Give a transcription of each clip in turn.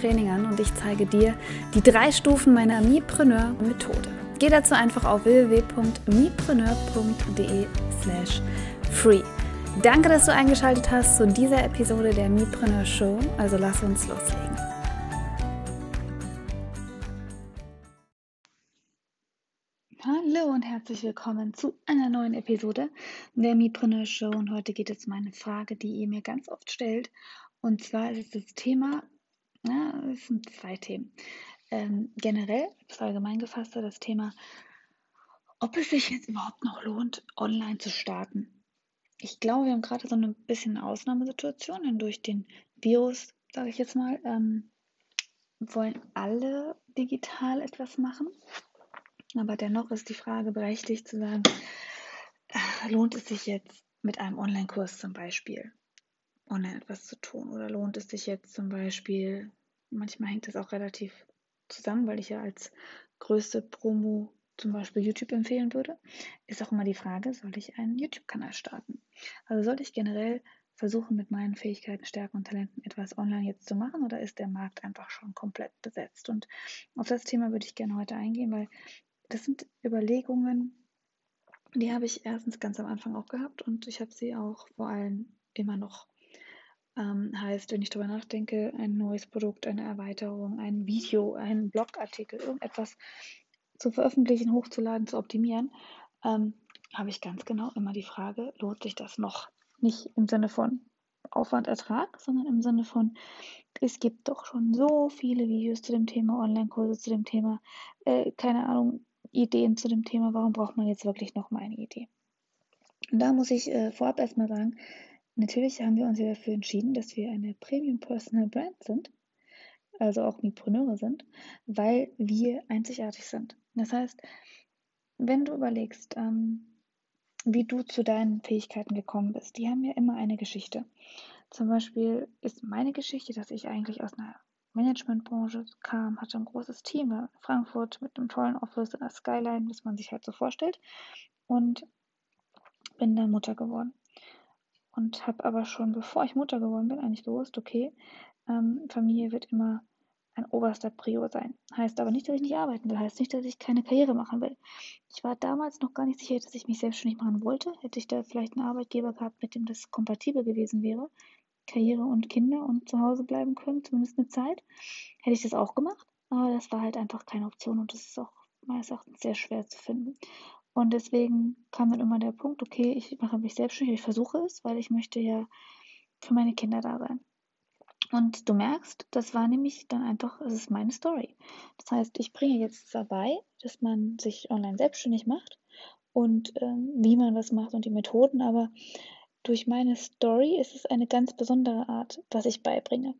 Training an und ich zeige dir die drei Stufen meiner Mipreneur-Methode. Geh dazu einfach auf www.mipreneur.de slash free. Danke, dass du eingeschaltet hast zu dieser Episode der Mipreneur Show. Also lass uns loslegen. Hallo und herzlich willkommen zu einer neuen Episode der Mipreneur Show. Und heute geht es um eine Frage, die ihr mir ganz oft stellt. Und zwar ist es das Thema, ja, es sind zwei Themen. Ähm, generell, das allgemein gefasste, das Thema, ob es sich jetzt überhaupt noch lohnt, online zu starten. Ich glaube, wir haben gerade so eine bisschen Ausnahmesituation, denn durch den Virus, sage ich jetzt mal, ähm, wollen alle digital etwas machen. Aber dennoch ist die Frage berechtigt zu sagen, äh, lohnt es sich jetzt mit einem Online-Kurs zum Beispiel online etwas zu tun? Oder lohnt es sich jetzt zum Beispiel, manchmal hängt das auch relativ zusammen, weil ich ja als größte Promo zum Beispiel YouTube empfehlen würde, ist auch immer die Frage, soll ich einen YouTube-Kanal starten? Also sollte ich generell versuchen, mit meinen Fähigkeiten, Stärken und Talenten etwas online jetzt zu machen oder ist der Markt einfach schon komplett besetzt? Und auf das Thema würde ich gerne heute eingehen, weil das sind Überlegungen, die habe ich erstens ganz am Anfang auch gehabt und ich habe sie auch vor allem immer noch ähm, heißt, wenn ich darüber nachdenke, ein neues Produkt, eine Erweiterung, ein Video, ein Blogartikel, irgendetwas zu veröffentlichen, hochzuladen, zu optimieren, ähm, habe ich ganz genau immer die Frage, lohnt sich das noch? Nicht im Sinne von Aufwand, Ertrag, sondern im Sinne von, es gibt doch schon so viele Videos zu dem Thema, Online-Kurse zu dem Thema, äh, keine Ahnung, Ideen zu dem Thema, warum braucht man jetzt wirklich noch mal eine Idee? Und da muss ich äh, vorab erstmal sagen, Natürlich haben wir uns ja dafür entschieden, dass wir eine Premium Personal Brand sind, also auch Mipreneure sind, weil wir einzigartig sind. Das heißt, wenn du überlegst, ähm, wie du zu deinen Fähigkeiten gekommen bist, die haben ja immer eine Geschichte. Zum Beispiel ist meine Geschichte, dass ich eigentlich aus einer Managementbranche kam, hatte ein großes Team in Frankfurt mit einem tollen Office in der Skyline, was man sich halt so vorstellt, und bin dann Mutter geworden und habe aber schon, bevor ich Mutter geworden bin, eigentlich gewusst, okay, ähm, Familie wird immer ein oberster Prior sein. Heißt aber nicht, dass ich nicht arbeiten will, heißt nicht, dass ich keine Karriere machen will. Ich war damals noch gar nicht sicher, dass ich mich selbstständig machen wollte. Hätte ich da vielleicht einen Arbeitgeber gehabt, mit dem das kompatibel gewesen wäre, Karriere und Kinder und zu Hause bleiben können, zumindest eine Zeit, hätte ich das auch gemacht. Aber das war halt einfach keine Option und das ist auch meines Erachtens sehr schwer zu finden. Und deswegen kam dann immer der Punkt, okay, ich mache mich selbstständig, ich versuche es, weil ich möchte ja für meine Kinder da sein. Und du merkst, das war nämlich dann einfach, es ist meine Story. Das heißt, ich bringe jetzt dabei, dass man sich online selbstständig macht und ähm, wie man das macht und die Methoden, aber durch meine Story ist es eine ganz besondere Art, was ich beibringe.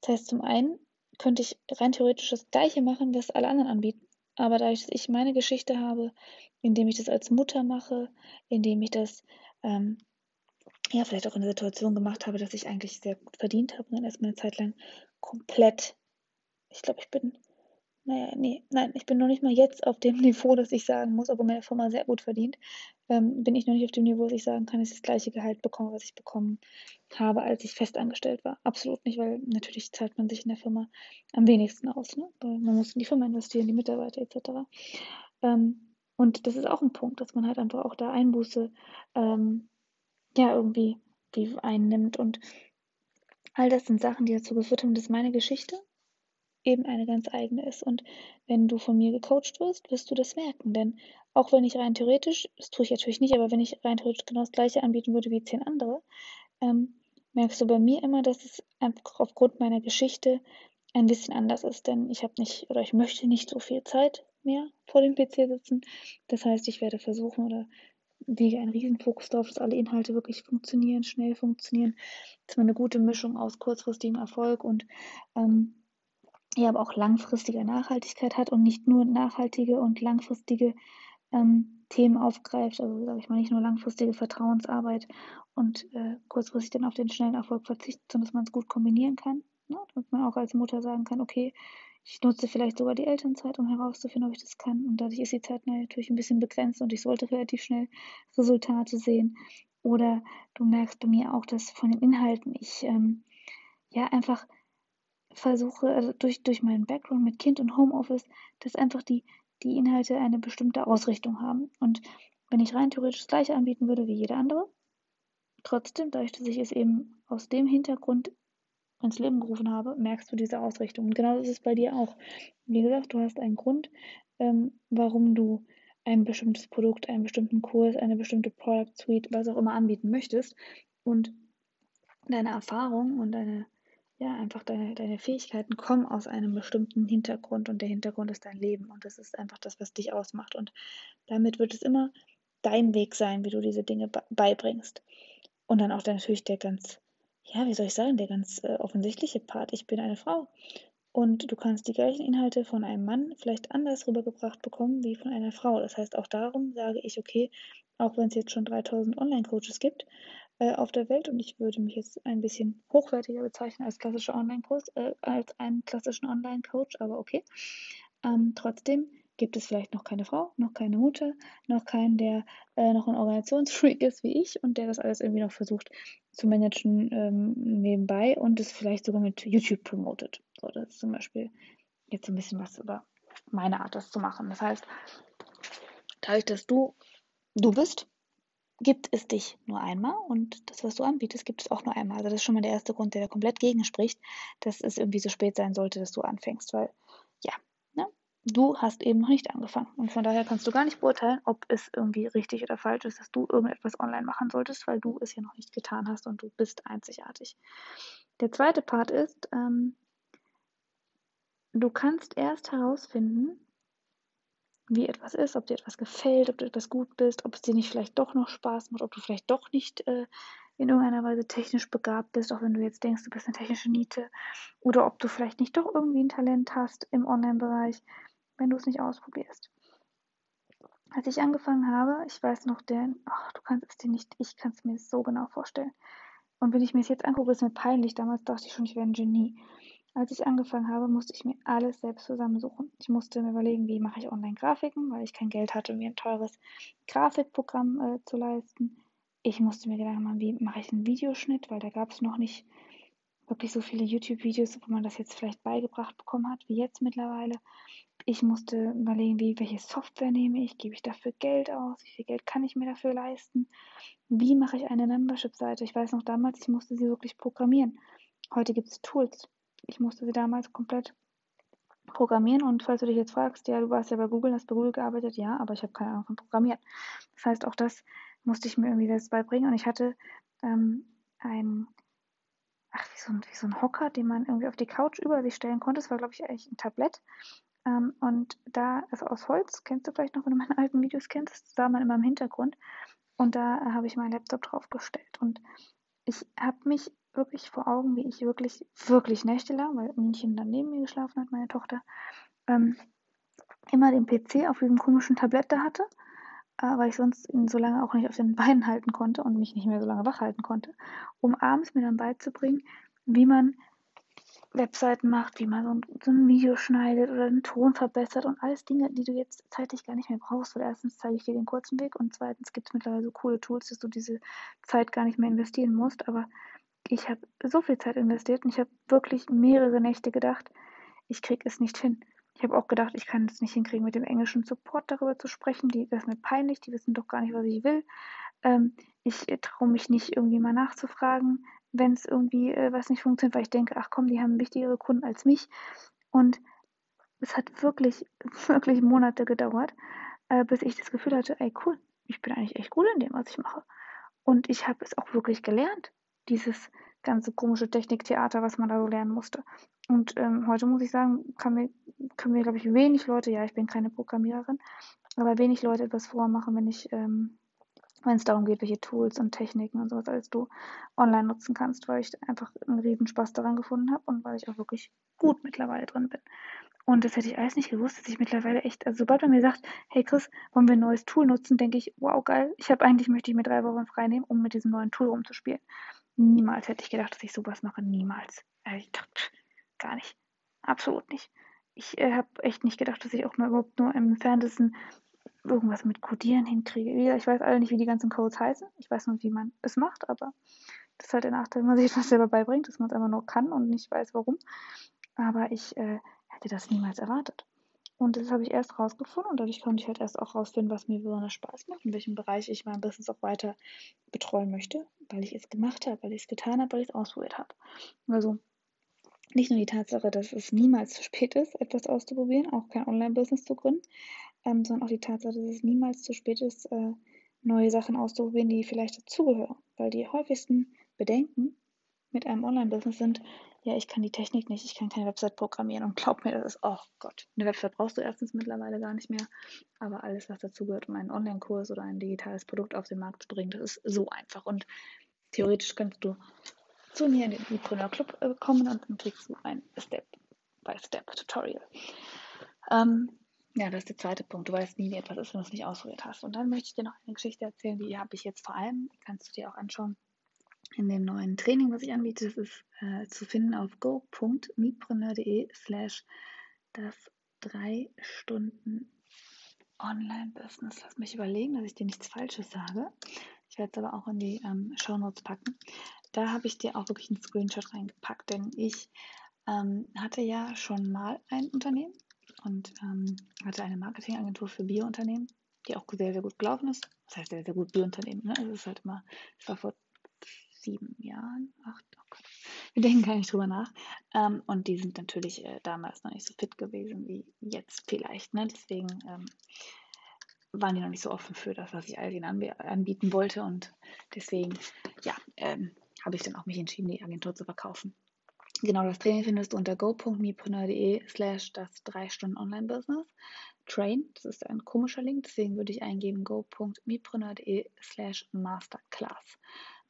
Das heißt, zum einen könnte ich rein theoretisch das Gleiche machen, was alle anderen anbieten, aber dass ich meine Geschichte habe, indem ich das als Mutter mache, indem ich das ähm, ja vielleicht auch in der Situation gemacht habe, dass ich eigentlich sehr gut verdient habe und dann erstmal eine Zeit lang komplett, ich glaube, ich bin naja, nee, nein, ich bin noch nicht mal jetzt auf dem Niveau, dass ich sagen muss, obwohl meine Firma sehr gut verdient, ähm, bin ich noch nicht auf dem Niveau, dass ich sagen kann, dass ich das gleiche Gehalt bekomme, was ich bekommen habe, als ich festangestellt war. Absolut nicht, weil natürlich zahlt man sich in der Firma am wenigsten aus. Ne? Weil man muss in die Firma investieren, die Mitarbeiter etc. Ähm, und das ist auch ein Punkt, dass man halt einfach auch da Einbuße ähm, ja irgendwie einnimmt und all das sind Sachen, die dazu geführt haben, dass meine Geschichte eben eine ganz eigene ist. Und wenn du von mir gecoacht wirst, wirst du das merken. Denn auch wenn ich rein theoretisch, das tue ich natürlich nicht, aber wenn ich rein theoretisch genau das gleiche anbieten würde wie zehn andere, ähm, merkst du bei mir immer, dass es einfach aufgrund meiner Geschichte ein bisschen anders ist. Denn ich habe nicht oder ich möchte nicht so viel Zeit mehr vor dem PC sitzen. Das heißt, ich werde versuchen oder lege einen riesen Fokus darauf, dass alle Inhalte wirklich funktionieren, schnell funktionieren. Das ist eine gute Mischung aus kurzfristigem Erfolg und ähm, ja aber auch langfristige Nachhaltigkeit hat und nicht nur nachhaltige und langfristige ähm, Themen aufgreift, also sage ich mal nicht nur langfristige Vertrauensarbeit und äh, kurzfristig dann auf den schnellen Erfolg verzichtet, sondern dass man es gut kombinieren kann. Ne? Damit man auch als Mutter sagen kann, okay, ich nutze vielleicht sogar die Elternzeit, um herauszufinden, ob ich das kann. Und dadurch ist die Zeit natürlich ein bisschen begrenzt und ich sollte relativ schnell Resultate sehen. Oder du merkst bei mir auch, dass von den Inhalten ich ähm, ja einfach versuche, also durch, durch meinen Background mit Kind und Homeoffice, dass einfach die, die Inhalte eine bestimmte Ausrichtung haben. Und wenn ich rein theoretisch das gleiche anbieten würde wie jeder andere, trotzdem, dadurch, dass ich es eben aus dem Hintergrund ins Leben gerufen habe, merkst du diese Ausrichtung. Und genau das ist bei dir auch. Wie gesagt, du hast einen Grund, ähm, warum du ein bestimmtes Produkt, einen bestimmten Kurs, eine bestimmte Product Suite, was auch immer anbieten möchtest. Und deine Erfahrung und deine, ja, einfach deine, deine Fähigkeiten kommen aus einem bestimmten Hintergrund und der Hintergrund ist dein Leben und das ist einfach das, was dich ausmacht. Und damit wird es immer dein Weg sein, wie du diese Dinge beibringst. Und dann auch natürlich der ganz, ja, wie soll ich sagen, der ganz äh, offensichtliche Part. Ich bin eine Frau. Und du kannst die gleichen Inhalte von einem Mann vielleicht anders rübergebracht bekommen wie von einer Frau. Das heißt, auch darum sage ich, okay, auch wenn es jetzt schon 3000 Online-Coaches gibt äh, auf der Welt und ich würde mich jetzt ein bisschen hochwertiger bezeichnen als klassischer Online-Kurs, äh, als einen klassischen Online-Coach, aber okay. Ähm, trotzdem gibt es vielleicht noch keine Frau, noch keine Mutter, noch keinen, der äh, noch ein Organisationsfreak ist wie ich und der das alles irgendwie noch versucht zu managen ähm, nebenbei und es vielleicht sogar mit YouTube promotet. So, das ist zum Beispiel jetzt ein bisschen was über meine Art, das zu machen. Das heißt, dadurch, dass du du bist, gibt es dich nur einmal und das, was du anbietest, gibt es auch nur einmal. Also das ist schon mal der erste Grund, der da komplett gegen spricht, dass es irgendwie so spät sein sollte, dass du anfängst, weil ja, ne? du hast eben noch nicht angefangen und von daher kannst du gar nicht beurteilen, ob es irgendwie richtig oder falsch ist, dass du irgendetwas online machen solltest, weil du es ja noch nicht getan hast und du bist einzigartig. Der zweite Part ist, ähm, du kannst erst herausfinden, wie etwas ist, ob dir etwas gefällt, ob du etwas gut bist, ob es dir nicht vielleicht doch noch Spaß macht, ob du vielleicht doch nicht äh, in irgendeiner Weise technisch begabt bist, auch wenn du jetzt denkst, du bist eine technische Niete, oder ob du vielleicht nicht doch irgendwie ein Talent hast im Online-Bereich, wenn du es nicht ausprobierst. Als ich angefangen habe, ich weiß noch, der, ach, du kannst es dir nicht, ich kann es mir so genau vorstellen. Und wenn ich mir es jetzt angucke, ist mir peinlich. Damals dachte ich schon, ich wäre ein Genie. Als ich angefangen habe, musste ich mir alles selbst zusammensuchen. Ich musste mir überlegen, wie mache ich Online-Grafiken, weil ich kein Geld hatte, mir ein teures Grafikprogramm äh, zu leisten. Ich musste mir Gedanken machen, wie mache ich einen Videoschnitt, weil da gab es noch nicht wirklich so viele YouTube-Videos, wo man das jetzt vielleicht beigebracht bekommen hat, wie jetzt mittlerweile. Ich musste überlegen, wie, welche Software nehme ich, gebe ich dafür Geld aus, wie viel Geld kann ich mir dafür leisten, wie mache ich eine Membership-Seite. Ich weiß noch damals, ich musste sie wirklich programmieren. Heute gibt es Tools ich musste sie damals komplett programmieren. Und falls du dich jetzt fragst, ja, du warst ja bei Google, hast bei Google gearbeitet, ja, aber ich habe keine Ahnung von Programmieren. Das heißt, auch das musste ich mir irgendwie selbst beibringen. Und ich hatte ähm, ein, ach, wie so, ein, wie so ein Hocker, den man irgendwie auf die Couch über sich stellen konnte. Das war, glaube ich, eigentlich ein Tablett. Ähm, und da, also aus Holz, kennst du vielleicht noch, wenn du meine alten Videos kennst, das sah man immer im Hintergrund. Und da äh, habe ich meinen Laptop draufgestellt. Und ich habe mich wirklich vor Augen, wie ich wirklich, wirklich nächtelang, weil Mädchen dann neben mir geschlafen hat, meine Tochter, ähm, immer den PC auf diesem komischen Tablett da hatte, äh, weil ich sonst ihn so lange auch nicht auf den Beinen halten konnte und mich nicht mehr so lange wach halten konnte, um abends mir dann beizubringen, wie man Webseiten macht, wie man so ein, so ein, Video schneidet oder den Ton verbessert und alles Dinge, die du jetzt zeitlich gar nicht mehr brauchst. Weil erstens zeige ich dir den kurzen Weg und zweitens gibt es mittlerweile so coole Tools, dass du diese Zeit gar nicht mehr investieren musst. Aber ich habe so viel Zeit investiert und ich habe wirklich mehrere Nächte gedacht, ich kriege es nicht hin. Ich habe auch gedacht, ich kann es nicht hinkriegen, mit dem englischen Support darüber zu sprechen. Die, das ist mir peinlich, die wissen doch gar nicht, was ich will. Ähm, ich äh, traue mich nicht, irgendwie mal nachzufragen, wenn es irgendwie äh, was nicht funktioniert, weil ich denke, ach komm, die haben wichtigere Kunden als mich. Und es hat wirklich, wirklich Monate gedauert, äh, bis ich das Gefühl hatte, ey cool, ich bin eigentlich echt gut in dem, was ich mache. Und ich habe es auch wirklich gelernt dieses ganze komische Techniktheater, was man da so lernen musste. Und ähm, heute muss ich sagen, kann mir, können mir, glaube ich, wenig Leute, ja, ich bin keine Programmiererin, aber wenig Leute etwas vormachen, wenn ich ähm, wenn es darum geht, welche Tools und Techniken und sowas alles du online nutzen kannst, weil ich einfach einen riesen Spaß daran gefunden habe und weil ich auch wirklich gut mittlerweile drin bin. Und das hätte ich alles nicht gewusst, dass ich mittlerweile echt, also sobald man mir sagt, hey Chris, wollen wir ein neues Tool nutzen, denke ich, wow, geil. Ich habe eigentlich, möchte ich mir drei Wochen frei nehmen, um mit diesem neuen Tool rumzuspielen. Niemals hätte ich gedacht, dass ich sowas mache. Niemals. Also ich dachte, gar nicht. Absolut nicht. Ich äh, habe echt nicht gedacht, dass ich auch mal überhaupt nur im entferntesten irgendwas mit Codieren hinkriege. Ich weiß alle nicht, wie die ganzen Codes heißen. Ich weiß nur, wie man es macht, aber das ist halt der Nachteil, wenn man sich etwas selber beibringt, dass man es einfach nur kann und nicht weiß, warum. Aber ich äh, hätte das niemals erwartet. Und das habe ich erst rausgefunden und dadurch konnte ich halt erst auch rausfinden, was mir besonders Spaß macht, in welchem Bereich ich mein Business auch weiter betreuen möchte, weil ich es gemacht habe, weil ich es getan habe, weil ich es ausprobiert habe. Also nicht nur die Tatsache, dass es niemals zu spät ist, etwas auszuprobieren, auch kein Online-Business zu gründen, ähm, sondern auch die Tatsache, dass es niemals zu spät ist, äh, neue Sachen auszuprobieren, die vielleicht dazugehören. Weil die häufigsten Bedenken mit einem Online-Business sind, ja, ich kann die Technik nicht, ich kann keine Website programmieren und glaub mir, das ist, oh Gott, eine Website brauchst du erstens mittlerweile gar nicht mehr, aber alles, was dazugehört, um einen Online-Kurs oder ein digitales Produkt auf den Markt zu bringen, das ist so einfach und theoretisch kannst du zu mir in den Entrepreneur Club äh, kommen und dann kriegst du ein Step-by-Step-Tutorial. Ähm, ja, das ist der zweite Punkt. Du weißt nie, wie etwas ist, wenn du es nicht ausprobiert hast. Und dann möchte ich dir noch eine Geschichte erzählen, die habe ich jetzt vor allem, kannst du dir auch anschauen, in dem neuen Training, was ich anbiete. Das ist äh, zu finden auf go.meetpreneur.de slash das drei Stunden Online-Business. Lass mich überlegen, dass ich dir nichts Falsches sage. Ich werde es aber auch in die ähm, Show Notes packen. Da habe ich dir auch wirklich einen Screenshot reingepackt, denn ich ähm, hatte ja schon mal ein Unternehmen und ähm, hatte eine Marketingagentur für Biounternehmen, die auch sehr, sehr gut gelaufen ist. Das heißt sehr, sehr gut Biounternehmen. Ne? Also es ist halt immer, es war vor sieben Jahren, acht, oh Gott, wir denken gar nicht drüber nach. Ähm, und die sind natürlich äh, damals noch nicht so fit gewesen wie jetzt vielleicht. Ne? Deswegen ähm, waren die noch nicht so offen für das, was ich all denen anb anbieten wollte. Und deswegen, ja, ähm, habe ich dann auch mich entschieden, die Agentur zu verkaufen. Genau, das Training findest du unter go.mepreneur.de slash das 3 Stunden Online-Business. Train, das ist ein komischer Link, deswegen würde ich eingeben go.mepreneur.de slash masterclass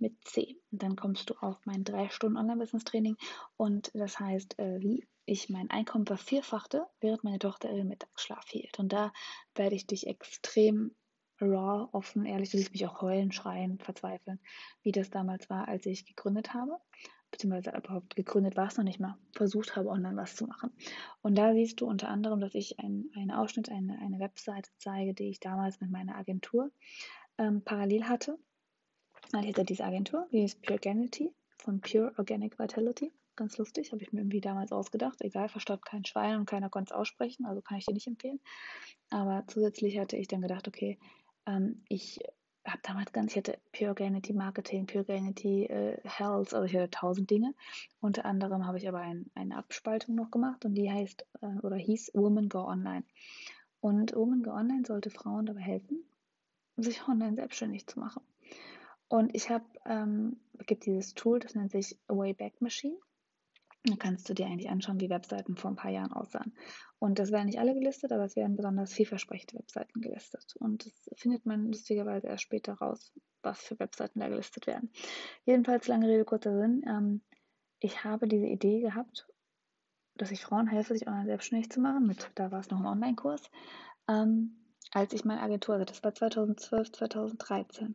mit C. Und dann kommst du auf mein 3 Stunden Online-Business-Training und das heißt, äh, wie ich mein Einkommen vervierfachte, während meine Tochter ihren Mittagsschlaf hielt. Und da werde ich dich extrem raw, offen, ehrlich, du siehst mich auch heulen, schreien, verzweifeln, wie das damals war, als ich gegründet habe beziehungsweise überhaupt gegründet war es noch nicht mal, versucht habe, online was zu machen. Und da siehst du unter anderem, dass ich ein, einen Ausschnitt, eine, eine Webseite zeige, die ich damals mit meiner Agentur ähm, parallel hatte. Ich hatte diese Agentur, die ist Pure Organity von Pure Organic Vitality. Ganz lustig, habe ich mir irgendwie damals ausgedacht. Egal, verstand kein Schwein und keiner konnte es aussprechen, also kann ich dir nicht empfehlen. Aber zusätzlich hatte ich dann gedacht, okay, ähm, ich habe damals ganz, ich hatte Pure Organity Marketing, Pure Organity äh, Health, also ich hatte tausend Dinge. Unter anderem habe ich aber ein, eine Abspaltung noch gemacht und die heißt äh, oder hieß Woman Go Online. Und Woman Go Online sollte Frauen dabei helfen, sich online selbstständig zu machen. Und ich habe, ähm, gibt dieses Tool, das nennt sich Wayback Machine. Da kannst du dir eigentlich anschauen, wie Webseiten vor ein paar Jahren aussahen. Und das werden nicht alle gelistet, aber es werden besonders vielversprechende Webseiten gelistet. Und das findet man lustigerweise erst später raus, was für Webseiten da gelistet werden. Jedenfalls, lange Rede, kurzer Sinn. Ähm, ich habe diese Idee gehabt, dass ich Frauen helfe, sich online selbstständig zu machen. Mit, da war es noch ein Online-Kurs. Ähm, als ich meine Agentur hatte, das war 2012, 2013.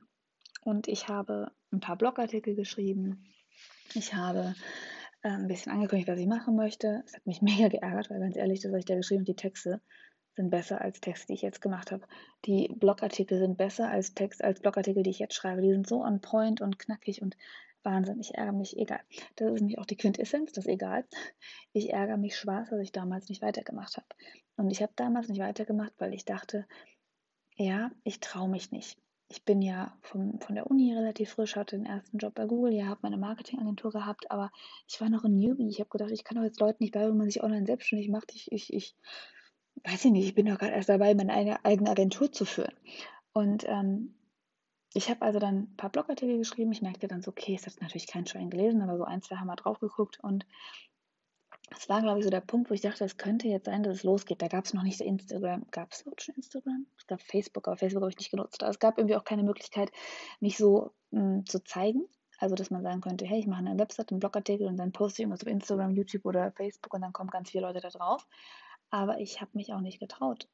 Und ich habe ein paar Blogartikel geschrieben. Ich habe äh, ein bisschen angekündigt, was ich machen möchte. Es hat mich mega geärgert, weil ganz ehrlich, das, was ich da geschrieben habe, die Texte sind besser als Texte, die ich jetzt gemacht habe. Die Blogartikel sind besser als Text, als Blogartikel, die ich jetzt schreibe. Die sind so on point und knackig und Wahnsinn. Ich ärgere mich, egal. Das ist nämlich auch die Quintessenz, das ist egal. Ich ärgere mich schwarz, dass ich damals nicht weitergemacht habe. Und ich habe damals nicht weitergemacht, weil ich dachte, ja, ich traue mich nicht ich bin ja vom, von der Uni relativ frisch, hatte den ersten Job bei Google, ja, habe meine Marketingagentur gehabt, aber ich war noch ein Newbie. Ich habe gedacht, ich kann doch jetzt Leuten nicht bei, wenn man sich online selbstständig macht. Ich, ich, ich weiß ich nicht, ich bin doch gerade erst dabei, meine eigene Agentur zu führen. Und ähm, ich habe also dann ein paar Blogartikel geschrieben. Ich merkte dann so, okay, es hat natürlich kein Schwein gelesen, aber so ein, zwei haben wir drauf geguckt und das war, glaube ich, so der Punkt, wo ich dachte, es könnte jetzt sein, dass es losgeht. Da gab es noch nicht Instagram. Gab es schon Instagram? Es gab Facebook, aber Facebook habe ich nicht genutzt. Aber es gab irgendwie auch keine Möglichkeit, mich so mh, zu zeigen. Also, dass man sagen könnte, hey, ich mache eine Website, einen Blogartikel und dann poste ich irgendwas auf Instagram, YouTube oder Facebook und dann kommen ganz viele Leute da drauf. Aber ich habe mich auch nicht getraut,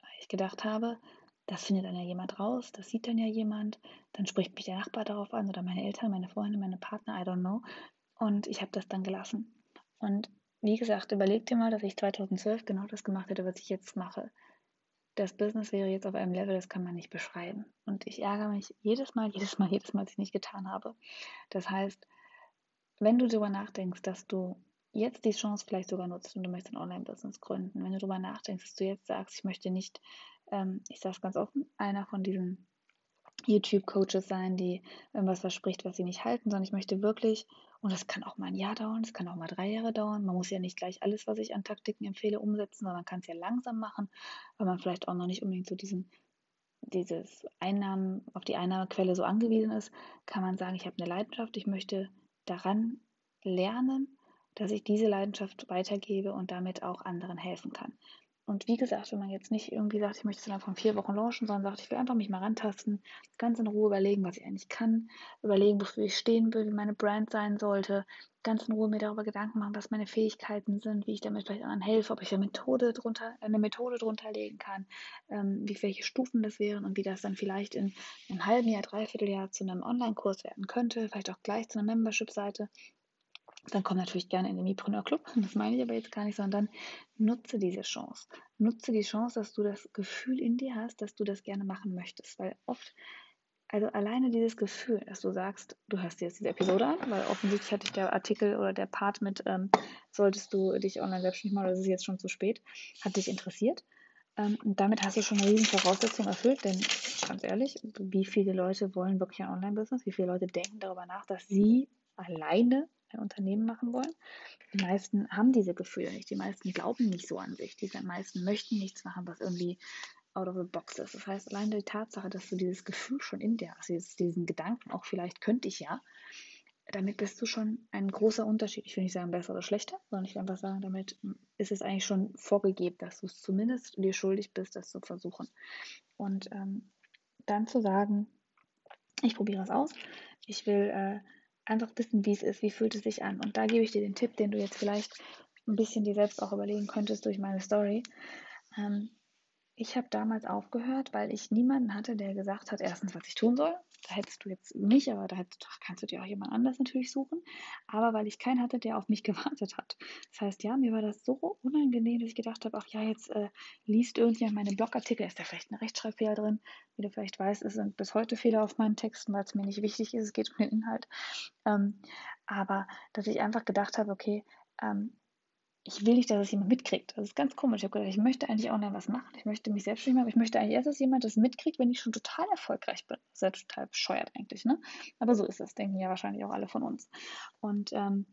weil ich gedacht habe, das findet dann ja jemand raus, das sieht dann ja jemand, dann spricht mich der Nachbar darauf an oder meine Eltern, meine Freunde, meine Partner, I don't know. Und ich habe das dann gelassen. Und wie gesagt, überleg dir mal, dass ich 2012 genau das gemacht hätte, was ich jetzt mache. Das Business wäre jetzt auf einem Level, das kann man nicht beschreiben. Und ich ärgere mich jedes Mal, jedes Mal, jedes Mal, dass ich nicht getan habe. Das heißt, wenn du darüber nachdenkst, dass du jetzt die Chance vielleicht sogar nutzt und du möchtest ein Online-Business gründen, wenn du darüber nachdenkst, dass du jetzt sagst, ich möchte nicht, ähm, ich sage es ganz offen, einer von diesen YouTube-Coaches sein, die irgendwas verspricht, was sie nicht halten, sondern ich möchte wirklich, und das kann auch mal ein Jahr dauern, es kann auch mal drei Jahre dauern. Man muss ja nicht gleich alles, was ich an Taktiken empfehle, umsetzen, sondern man kann es ja langsam machen, weil man vielleicht auch noch nicht unbedingt so diesen, dieses Einnahmen, auf die Einnahmequelle so angewiesen ist, kann man sagen, ich habe eine Leidenschaft, ich möchte daran lernen, dass ich diese Leidenschaft weitergebe und damit auch anderen helfen kann. Und wie gesagt, wenn man jetzt nicht irgendwie sagt, ich möchte es innerhalb von vier Wochen launchen, sondern sagt, ich will einfach mich mal rantasten, ganz in Ruhe überlegen, was ich eigentlich kann, überlegen, wofür ich stehen will, wie meine Brand sein sollte, ganz in Ruhe mir darüber Gedanken machen, was meine Fähigkeiten sind, wie ich damit vielleicht anderen helfe, ob ich eine Methode drunter, eine Methode drunter legen kann, ähm, wie welche Stufen das wären und wie das dann vielleicht in einem halben Jahr, dreiviertel Jahr zu einem Online-Kurs werden könnte, vielleicht auch gleich zu einer Membership-Seite dann komm natürlich gerne in den Mipreneur Club. Das meine ich aber jetzt gar nicht, sondern nutze diese Chance. Nutze die Chance, dass du das Gefühl in dir hast, dass du das gerne machen möchtest. Weil oft, also alleine dieses Gefühl, dass du sagst, du hörst dir jetzt diese Episode an, weil offensichtlich hat dich der Artikel oder der Part mit, ähm, solltest du dich online selbstständig machen oder ist es jetzt schon zu spät, hat dich interessiert. Ähm, und damit hast du schon eine riesen Voraussetzung erfüllt, denn ganz ehrlich, wie viele Leute wollen wirklich ein Online-Business? Wie viele Leute denken darüber nach, dass sie alleine ein Unternehmen machen wollen. Die meisten haben diese Gefühle nicht. Die meisten glauben nicht so an sich. Die meisten möchten nichts machen, was irgendwie out of the box ist. Das heißt, allein die Tatsache, dass du dieses Gefühl schon in dir hast, diesen Gedanken, auch vielleicht könnte ich ja, damit bist du schon ein großer Unterschied. Ich will nicht sagen besser oder schlechter, sondern ich will einfach sagen, damit ist es eigentlich schon vorgegeben, dass du es zumindest dir schuldig bist, das zu versuchen. Und ähm, dann zu sagen, ich probiere es aus, ich will äh, einfach wissen, wie es ist, wie fühlt es sich an. Und da gebe ich dir den Tipp, den du jetzt vielleicht ein bisschen dir selbst auch überlegen könntest durch meine Story. Ähm, ich habe damals aufgehört, weil ich niemanden hatte, der gesagt hat, erstens, was ich tun soll. Da hättest du jetzt mich, aber da kannst du dir auch jemand anders natürlich suchen. Aber weil ich keinen hatte, der auf mich gewartet hat. Das heißt, ja, mir war das so unangenehm, dass ich gedacht habe, ach ja, jetzt äh, liest irgendjemand meine Blogartikel, ist da vielleicht ein Rechtschreibfehler drin. Wie du vielleicht weißt, es sind bis heute Fehler auf meinen Texten, weil es mir nicht wichtig ist, es geht um den Inhalt. Ähm, aber dass ich einfach gedacht habe, okay, ähm, ich will nicht, dass es jemand mitkriegt. Das ist ganz komisch. Ich habe gedacht, ich möchte eigentlich online was machen. Ich möchte mich selbstständig machen, aber ich möchte eigentlich erst, dass jemand das mitkriegt, wenn ich schon total erfolgreich bin. Das ist ja total bescheuert eigentlich, ne? Aber so ist das, denken ja wahrscheinlich auch alle von uns. Und ähm,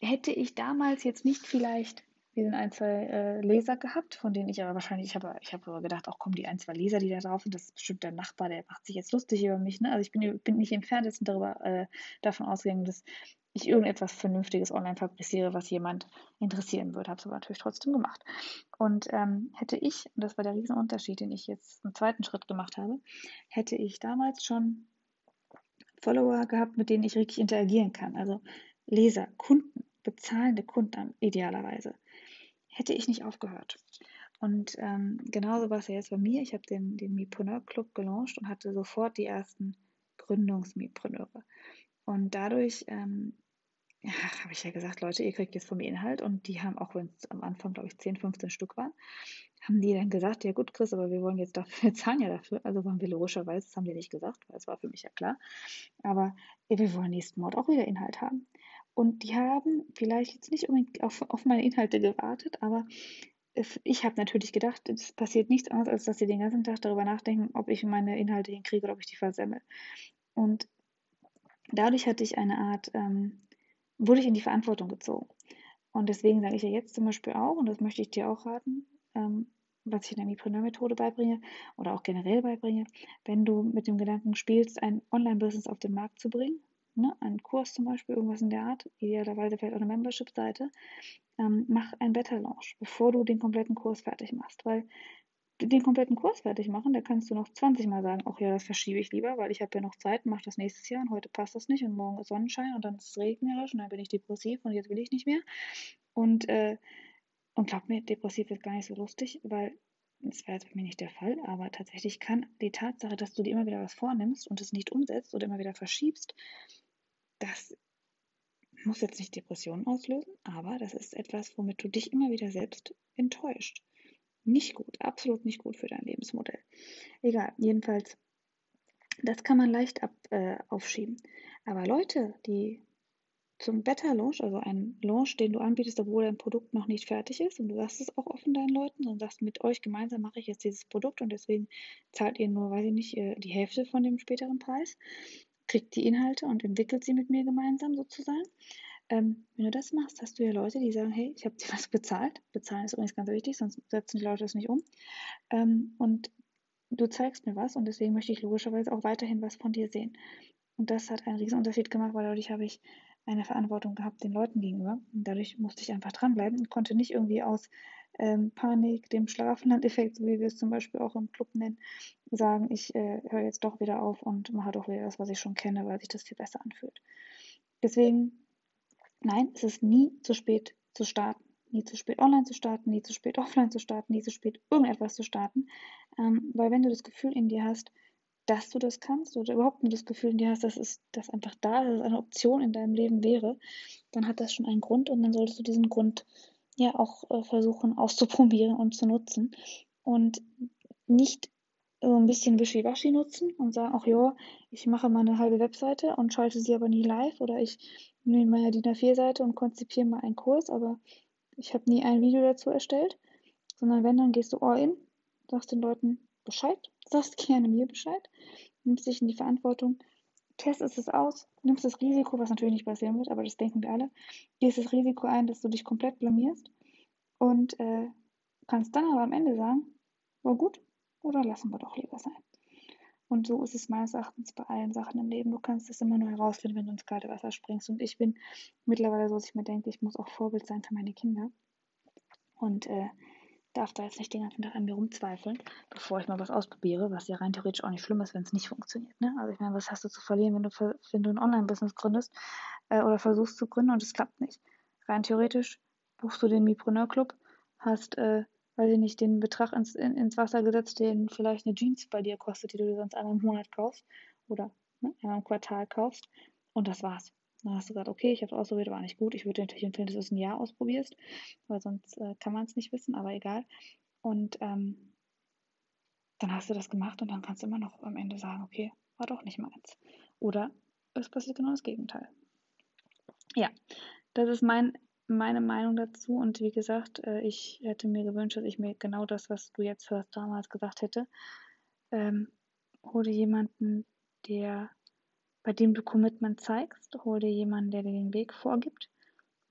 hätte ich damals jetzt nicht vielleicht diesen ein, zwei äh, Leser gehabt, von denen ich aber wahrscheinlich, ich habe ich hab gedacht, auch kommen die ein, zwei Leser, die da drauf sind, das ist bestimmt der Nachbar, der macht sich jetzt lustig über mich. Ne? Also ich bin, bin nicht entfernt jetzt darüber, äh, davon ausgegangen, dass ich irgendetwas Vernünftiges online fabriziere, was jemand interessieren würde. Habe es aber natürlich trotzdem gemacht. Und ähm, hätte ich, und das war der Riesenunterschied, den ich jetzt im zweiten Schritt gemacht habe, hätte ich damals schon Follower gehabt, mit denen ich richtig interagieren kann. Also Leser, Kunden, bezahlende Kunden idealerweise. Hätte ich nicht aufgehört. Und ähm, genauso war es ja jetzt bei mir. Ich habe den, den Mipreneur Club gelauncht und hatte sofort die ersten Gründungsmipreneure. Und dadurch ähm, ja, habe ich ja gesagt, Leute, ihr kriegt jetzt vom Inhalt und die haben, auch wenn es am Anfang, glaube ich, 10, 15 Stück waren, haben die dann gesagt, ja gut, Chris, aber wir wollen jetzt dafür, wir zahlen ja dafür. Also waren wir logischerweise, das haben die nicht gesagt, weil es war für mich ja klar. Aber wir wollen nächsten Monat auch wieder Inhalt haben. Und die haben vielleicht jetzt nicht unbedingt auf, auf meine Inhalte gewartet, aber ich habe natürlich gedacht, es passiert nichts anderes, als dass sie den ganzen Tag darüber nachdenken, ob ich meine Inhalte hinkriege oder ob ich die versemmel. Und dadurch hatte ich eine Art ähm, wurde ich in die Verantwortung gezogen. Und deswegen sage ich ja jetzt zum Beispiel auch, und das möchte ich dir auch raten, ähm, was ich in der Mipreneur-Methode beibringe oder auch generell beibringe, wenn du mit dem Gedanken spielst, ein Online-Business auf den Markt zu bringen, ne, einen Kurs zum Beispiel, irgendwas in der Art, idealerweise vielleicht auch eine Membership-Seite, ähm, mach ein Beta-Launch, bevor du den kompletten Kurs fertig machst. Weil den kompletten Kurs fertig machen, da kannst du noch 20 Mal sagen, ach ja, das verschiebe ich lieber, weil ich habe ja noch Zeit, mache das nächstes Jahr und heute passt das nicht und morgen ist Sonnenschein und dann ist es regnerisch und dann bin ich depressiv und jetzt will ich nicht mehr. Und, äh, und glaub mir, depressiv ist gar nicht so lustig, weil das war jetzt bei mir nicht der Fall, aber tatsächlich kann die Tatsache, dass du dir immer wieder was vornimmst und es nicht umsetzt oder immer wieder verschiebst, das muss jetzt nicht Depressionen auslösen, aber das ist etwas, womit du dich immer wieder selbst enttäuscht. Nicht gut, absolut nicht gut für dein Lebensmodell. Egal, jedenfalls, das kann man leicht ab, äh, aufschieben. Aber Leute, die zum Beta-Launch, also ein Launch, den du anbietest, obwohl dein Produkt noch nicht fertig ist, und du sagst es auch offen deinen Leuten und sagst, mit euch gemeinsam mache ich jetzt dieses Produkt und deswegen zahlt ihr nur, weiß ich nicht, äh, die Hälfte von dem späteren Preis, kriegt die Inhalte und entwickelt sie mit mir gemeinsam sozusagen. Ähm, wenn du das machst, hast du ja Leute, die sagen, hey, ich habe dir was bezahlt. Bezahlen ist übrigens ganz wichtig, sonst setzen die Leute das nicht um. Ähm, und du zeigst mir was und deswegen möchte ich logischerweise auch weiterhin was von dir sehen. Und das hat einen riesen Unterschied gemacht, weil dadurch habe ich eine Verantwortung gehabt den Leuten gegenüber. Und dadurch musste ich einfach dranbleiben und konnte nicht irgendwie aus ähm, Panik, dem Schlafenland-Effekt, so wie wir es zum Beispiel auch im Club nennen, sagen, ich äh, höre jetzt doch wieder auf und mache doch wieder das, was ich schon kenne, weil sich das viel besser anfühlt. Deswegen Nein, es ist nie zu spät zu starten. Nie zu spät online zu starten, nie zu spät offline zu starten, nie zu spät irgendetwas zu starten. Ähm, weil wenn du das Gefühl in dir hast, dass du das kannst oder überhaupt nur das Gefühl in dir hast, dass es dass einfach da dass es eine Option in deinem Leben wäre, dann hat das schon einen Grund und dann solltest du diesen Grund ja auch äh, versuchen auszuprobieren und zu nutzen und nicht ein bisschen Wischiwaschi nutzen und sagen, ach ja, ich mache mal eine halbe Webseite und schalte sie aber nie live oder ich nehme meine DIN A4-Seite und konzipiere mal einen Kurs, aber ich habe nie ein Video dazu erstellt, sondern wenn, dann gehst du all in, sagst den Leuten Bescheid, sagst gerne mir Bescheid, nimmst dich in die Verantwortung, testest es aus, nimmst das Risiko, was natürlich nicht passieren wird, aber das denken wir alle, gehst das Risiko ein, dass du dich komplett blamierst und äh, kannst dann aber am Ende sagen, war gut, oder lassen wir doch lieber sein. Und so ist es meines Erachtens bei allen Sachen im Leben. Du kannst es immer nur herausfinden, wenn du ins kalte Wasser springst. Und ich bin mittlerweile so, dass ich mir denke, ich muss auch Vorbild sein für meine Kinder. Und äh, darf da jetzt nicht den ganzen Tag an mir rumzweifeln, bevor ich mal was ausprobiere, was ja rein theoretisch auch nicht schlimm ist, wenn es nicht funktioniert. Ne? Also ich meine, was hast du zu verlieren, wenn du, wenn du ein Online-Business gründest äh, oder versuchst zu gründen und es klappt nicht? Rein theoretisch buchst du den Mipreneur Club, hast äh, weiß ich nicht, den Betrag ins, in, ins Wasser gesetzt, den vielleicht eine Jeans bei dir kostet, die du sonst einmal im Monat kaufst oder ne, einmal im Quartal kaufst. Und das war's. Dann hast du gesagt, okay, ich habe es ausprobiert, war nicht gut. Ich würde dir natürlich empfehlen, dass du es ein Jahr ausprobierst, weil sonst äh, kann man es nicht wissen, aber egal. Und ähm, dann hast du das gemacht und dann kannst du immer noch am Ende sagen, okay, war doch nicht meins. Oder es passiert genau das Gegenteil. Ja, das ist mein meine Meinung dazu. Und wie gesagt, äh, ich hätte mir gewünscht, dass ich mir genau das, was du jetzt hörst, damals gesagt hätte. Ähm, hol dir jemanden, der, bei dem du Commitment zeigst. Hol dir jemanden, der dir den Weg vorgibt.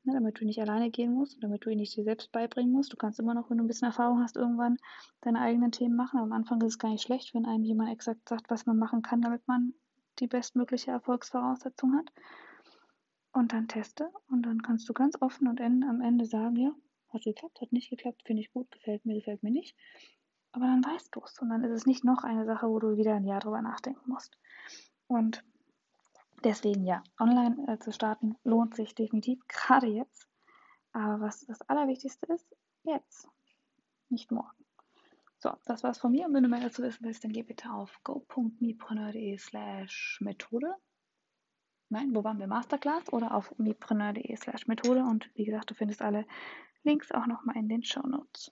Ne, damit du nicht alleine gehen musst, damit du ihn nicht dir selbst beibringen musst. Du kannst immer noch, wenn du ein bisschen Erfahrung hast, irgendwann deine eigenen Themen machen. Aber am Anfang ist es gar nicht schlecht, wenn einem jemand exakt sagt, was man machen kann, damit man die bestmögliche Erfolgsvoraussetzung hat und dann teste und dann kannst du ganz offen und am Ende sagen, ja, hat geklappt, hat nicht geklappt, finde ich gut, gefällt mir, gefällt mir nicht. Aber dann weißt du es und dann ist es nicht noch eine Sache, wo du wieder ein Jahr drüber nachdenken musst. Und deswegen ja, online äh, zu starten lohnt sich definitiv, gerade jetzt. Aber was das Allerwichtigste ist, jetzt, nicht morgen. So, das war's von mir. Und wenn du mehr dazu wissen willst, dann geh bitte auf go.mepreneur.de slash Methode nein, wo waren wir? Masterclass oder auf mipreneur.de slash Methode. Und wie gesagt, du findest alle Links auch nochmal in den Show Notes.